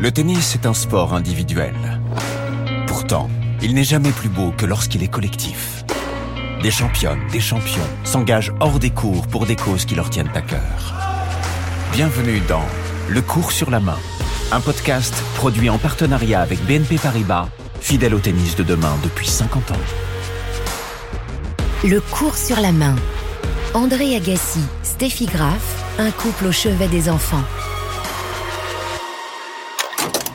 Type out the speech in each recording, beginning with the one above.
Le tennis est un sport individuel. Pourtant, il n'est jamais plus beau que lorsqu'il est collectif. Des championnes, des champions s'engagent hors des cours pour des causes qui leur tiennent à cœur. Bienvenue dans Le cours sur la main, un podcast produit en partenariat avec BNP Paribas, fidèle au tennis de demain depuis 50 ans. Le cours sur la main. André Agassi, Steffi Graf, un couple au chevet des enfants.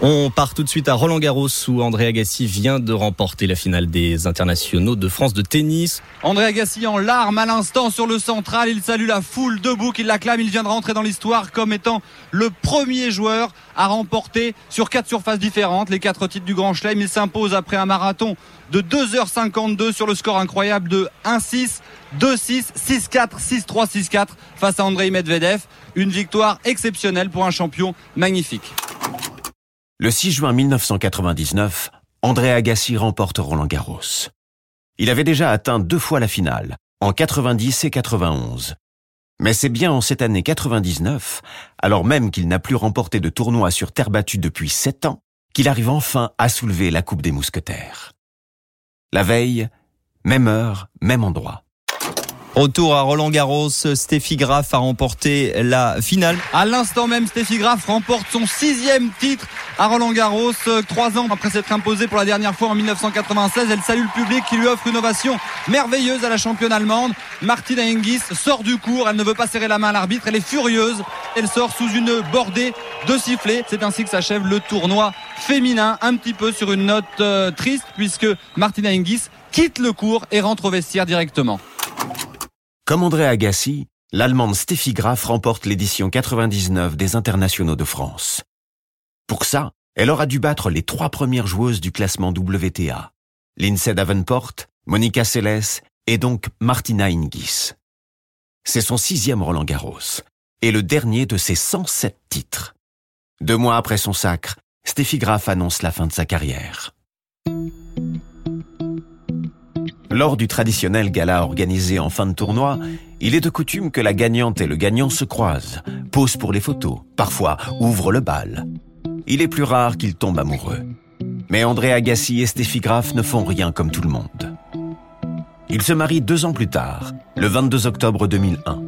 On part tout de suite à Roland Garros où André Agassi vient de remporter la finale des internationaux de France de tennis. André Agassi en larmes à l'instant sur le central, il salue la foule debout qui l'acclame, il vient de rentrer dans l'histoire comme étant le premier joueur à remporter sur quatre surfaces différentes les quatre titres du Grand Chelem. Il s'impose après un marathon de 2h52 sur le score incroyable de 1-6, 2-6, 6-4, 6-3, 6-4 face à Andrei Medvedev. Une victoire exceptionnelle pour un champion magnifique. Le 6 juin 1999, André Agassi remporte Roland Garros. Il avait déjà atteint deux fois la finale, en 90 et 91. Mais c'est bien en cette année 99, alors même qu'il n'a plus remporté de tournoi sur terre battue depuis sept ans, qu'il arrive enfin à soulever la Coupe des Mousquetaires. La veille, même heure, même endroit. Retour à Roland Garros, Steffi Graf a remporté la finale. À l'instant même, Steffi Graf remporte son sixième titre à Roland Garros. Trois ans après s'être imposée pour la dernière fois en 1996, elle salue le public qui lui offre une ovation merveilleuse à la championne allemande. Martina Hingis sort du cours, elle ne veut pas serrer la main à l'arbitre, elle est furieuse. Elle sort sous une bordée de sifflets. C'est ainsi que s'achève le tournoi féminin, un petit peu sur une note euh, triste puisque Martina Hingis quitte le cours et rentre au vestiaire directement. Comme André Agassi, l'Allemande Steffi Graf remporte l'édition 99 des Internationaux de France. Pour ça, elle aura dû battre les trois premières joueuses du classement WTA, Lindsay Davenport, Monica Seles et donc Martina Hingis. C'est son sixième Roland Garros et le dernier de ses 107 titres. Deux mois après son sacre, Steffi Graf annonce la fin de sa carrière. Lors du traditionnel gala organisé en fin de tournoi, il est de coutume que la gagnante et le gagnant se croisent, posent pour les photos, parfois ouvrent le bal. Il est plus rare qu'ils tombent amoureux. Mais André Agassi et Steffi Graf ne font rien comme tout le monde. Ils se marient deux ans plus tard, le 22 octobre 2001.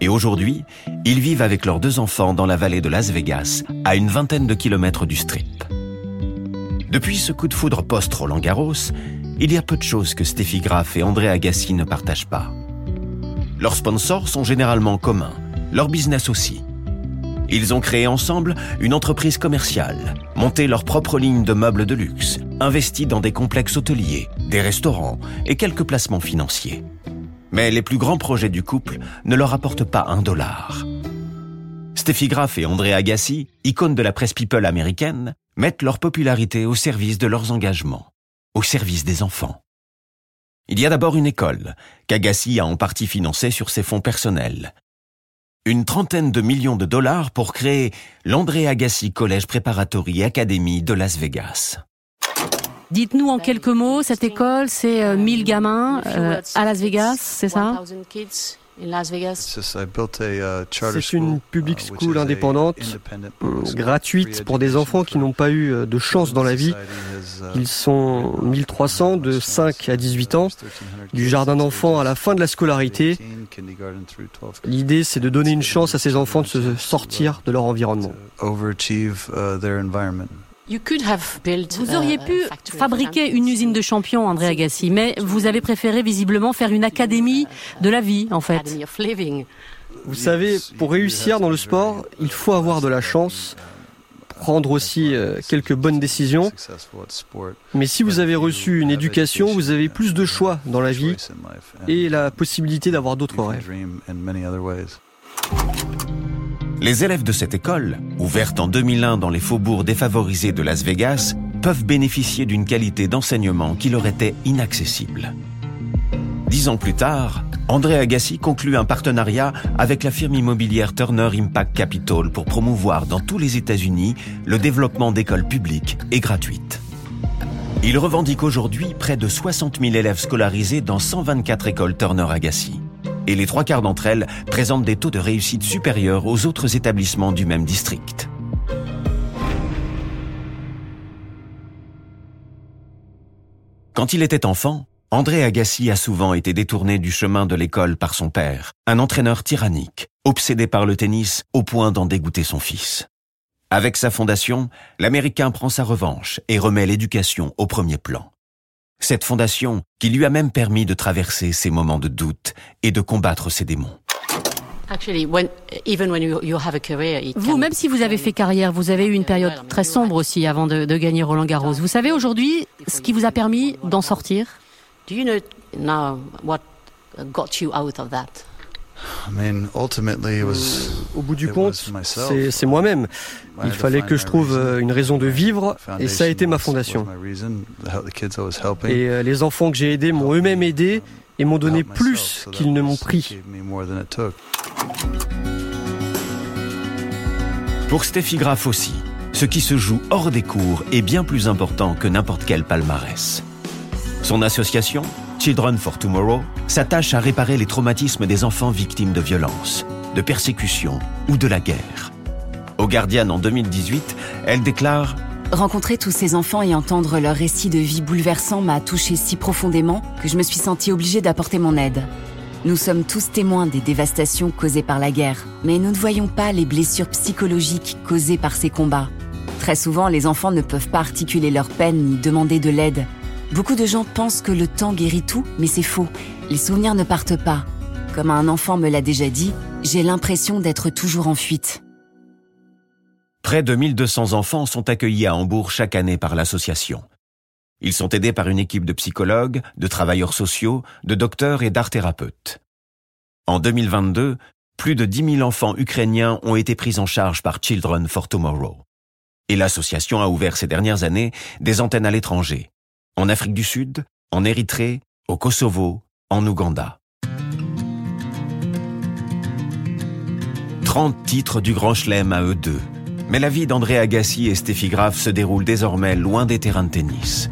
Et aujourd'hui, ils vivent avec leurs deux enfants dans la vallée de Las Vegas, à une vingtaine de kilomètres du Strip. Depuis ce coup de foudre post-Roland Garros, il y a peu de choses que Steffi Graf et André Agassi ne partagent pas. Leurs sponsors sont généralement communs, leur business aussi. Ils ont créé ensemble une entreprise commerciale, monté leur propre ligne de meubles de luxe, investi dans des complexes hôteliers, des restaurants et quelques placements financiers. Mais les plus grands projets du couple ne leur apportent pas un dollar. Steffi Graf et André Agassi, icônes de la presse people américaine, mettent leur popularité au service de leurs engagements au service des enfants. Il y a d'abord une école, qu'Agassi a en partie financée sur ses fonds personnels. Une trentaine de millions de dollars pour créer l'André Agassi Collège Preparatory Academy de Las Vegas. Dites-nous en quelques mots, cette école, c'est 1000 gamins euh, à Las Vegas, c'est ça? C'est une public school indépendante, gratuite pour des enfants qui n'ont pas eu de chance dans la vie. Ils sont 1300 de 5 à 18 ans, du jardin d'enfants à la fin de la scolarité. L'idée, c'est de donner une chance à ces enfants de se sortir de leur environnement. Vous auriez pu fabriquer une usine de champions, André Agassi, mais vous avez préféré visiblement faire une académie de la vie, en fait. Vous savez, pour réussir dans le sport, il faut avoir de la chance, prendre aussi euh, quelques bonnes décisions. Mais si vous avez reçu une éducation, vous avez plus de choix dans la vie et la possibilité d'avoir d'autres rêves. Les élèves de cette école, ouverte en 2001 dans les faubourgs défavorisés de Las Vegas, peuvent bénéficier d'une qualité d'enseignement qui leur était inaccessible. Dix ans plus tard, André Agassi conclut un partenariat avec la firme immobilière Turner Impact Capital pour promouvoir dans tous les États-Unis le développement d'écoles publiques et gratuites. Il revendique aujourd'hui près de 60 000 élèves scolarisés dans 124 écoles Turner Agassi et les trois quarts d'entre elles présentent des taux de réussite supérieurs aux autres établissements du même district. Quand il était enfant, André Agassi a souvent été détourné du chemin de l'école par son père, un entraîneur tyrannique, obsédé par le tennis au point d'en dégoûter son fils. Avec sa fondation, l'Américain prend sa revanche et remet l'éducation au premier plan. Cette fondation qui lui a même permis de traverser ses moments de doute et de combattre ses démons. Vous, même si vous avez fait carrière, vous avez eu une période très sombre aussi avant de, gagner Roland Garros. Vous savez aujourd'hui ce qui vous a permis d'en sortir? Au bout du compte, c'est moi-même. Il fallait que je trouve euh, une raison de vivre et ça a été ma fondation. Et euh, les enfants que j'ai aidés m'ont eux-mêmes aidé et m'ont donné plus qu'ils ne m'ont pris. Pour Steffi Graf aussi, ce qui se joue hors des cours est bien plus important que n'importe quel palmarès. Son association, Children for Tomorrow, s'attache à réparer les traumatismes des enfants victimes de violences, de persécutions ou de la guerre. Au Guardian en 2018, elle déclare Rencontrer tous ces enfants et entendre leurs récits de vie bouleversants m'a touché si profondément que je me suis sentie obligée d'apporter mon aide. Nous sommes tous témoins des dévastations causées par la guerre, mais nous ne voyons pas les blessures psychologiques causées par ces combats. Très souvent, les enfants ne peuvent pas articuler leur peine ni demander de l'aide. Beaucoup de gens pensent que le temps guérit tout, mais c'est faux. Les souvenirs ne partent pas. Comme un enfant me l'a déjà dit, j'ai l'impression d'être toujours en fuite. Près de 1200 enfants sont accueillis à Hambourg chaque année par l'association. Ils sont aidés par une équipe de psychologues, de travailleurs sociaux, de docteurs et d'art thérapeutes. En 2022, plus de 10 000 enfants ukrainiens ont été pris en charge par Children for Tomorrow. Et l'association a ouvert ces dernières années des antennes à l'étranger, en Afrique du Sud, en Érythrée, au Kosovo, en Ouganda. 30 titres du Grand Chelem à eux deux. Mais la vie d'André Agassi et Steffi Graf se déroule désormais loin des terrains de tennis.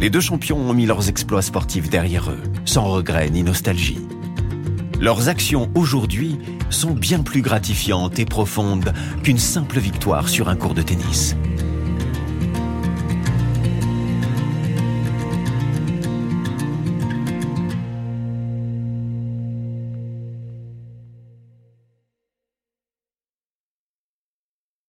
Les deux champions ont mis leurs exploits sportifs derrière eux, sans regret ni nostalgie. Leurs actions aujourd'hui sont bien plus gratifiantes et profondes qu'une simple victoire sur un cours de tennis.